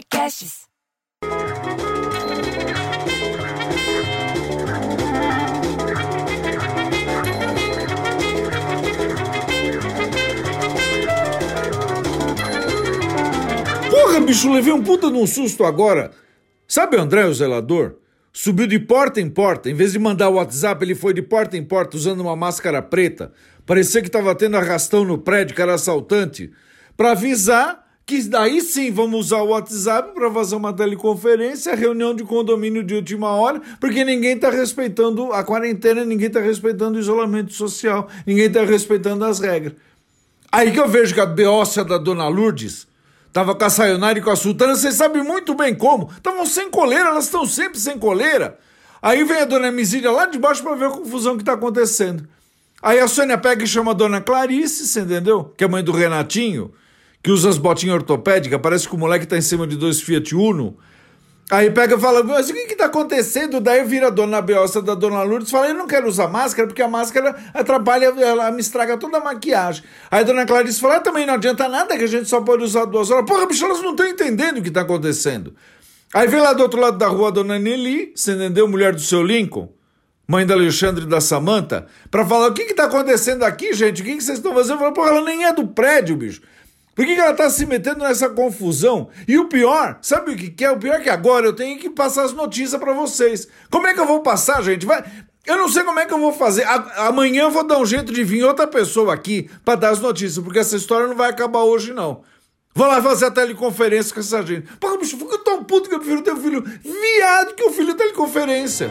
Podcasts. Porra, bicho, levei um puta num susto agora. Sabe o André, o zelador? Subiu de porta em porta. Em vez de mandar o WhatsApp, ele foi de porta em porta usando uma máscara preta. Parecia que tava tendo arrastão no prédio, que era assaltante. Pra avisar que daí sim vamos usar o WhatsApp para fazer uma teleconferência, reunião de condomínio de última hora, porque ninguém tá respeitando a quarentena, ninguém tá respeitando o isolamento social, ninguém tá respeitando as regras. Aí que eu vejo que a beócia da Dona Lourdes tava com a Sayonara e com a Sultana, vocês sabem muito bem como. Estavam sem coleira, elas estão sempre sem coleira. Aí vem a Dona Emicília lá de baixo para ver a confusão que tá acontecendo. Aí a Sônia pega e chama a Dona Clarice, você entendeu? Que é mãe do Renatinho, que usa as botinhas ortopédicas, parece que o moleque tá em cima de dois Fiat Uno. Aí pega e fala, mas o que que tá acontecendo? Daí vira a dona Beossa da dona Lourdes e fala, eu não quero usar máscara porque a máscara atrapalha, ela me estraga toda a maquiagem. Aí a dona Clarice fala, ah, também não adianta nada que a gente só pode usar duas horas. Porra, bicho, elas não estão entendendo o que tá acontecendo. Aí vem lá do outro lado da rua a dona Nelly, você entendeu? Mulher do seu Lincoln, mãe da Alexandre e da Samanta, pra falar, o que que tá acontecendo aqui, gente? O que que vocês estão fazendo? Fala, porra, ela nem é do prédio, bicho. Por que, ela tá se metendo nessa confusão? E o pior, sabe o que, que é? O pior é que agora eu tenho que passar as notícias para vocês. Como é que eu vou passar, gente? Vai. Eu não sei como é que eu vou fazer. A- amanhã eu vou dar um jeito de vir outra pessoa aqui para dar as notícias, porque essa história não vai acabar hoje, não. Vou lá fazer a teleconferência com essa gente. Porra, bicho, eu tão puto que eu prefiro ter um filho viado que o filho teleconferência.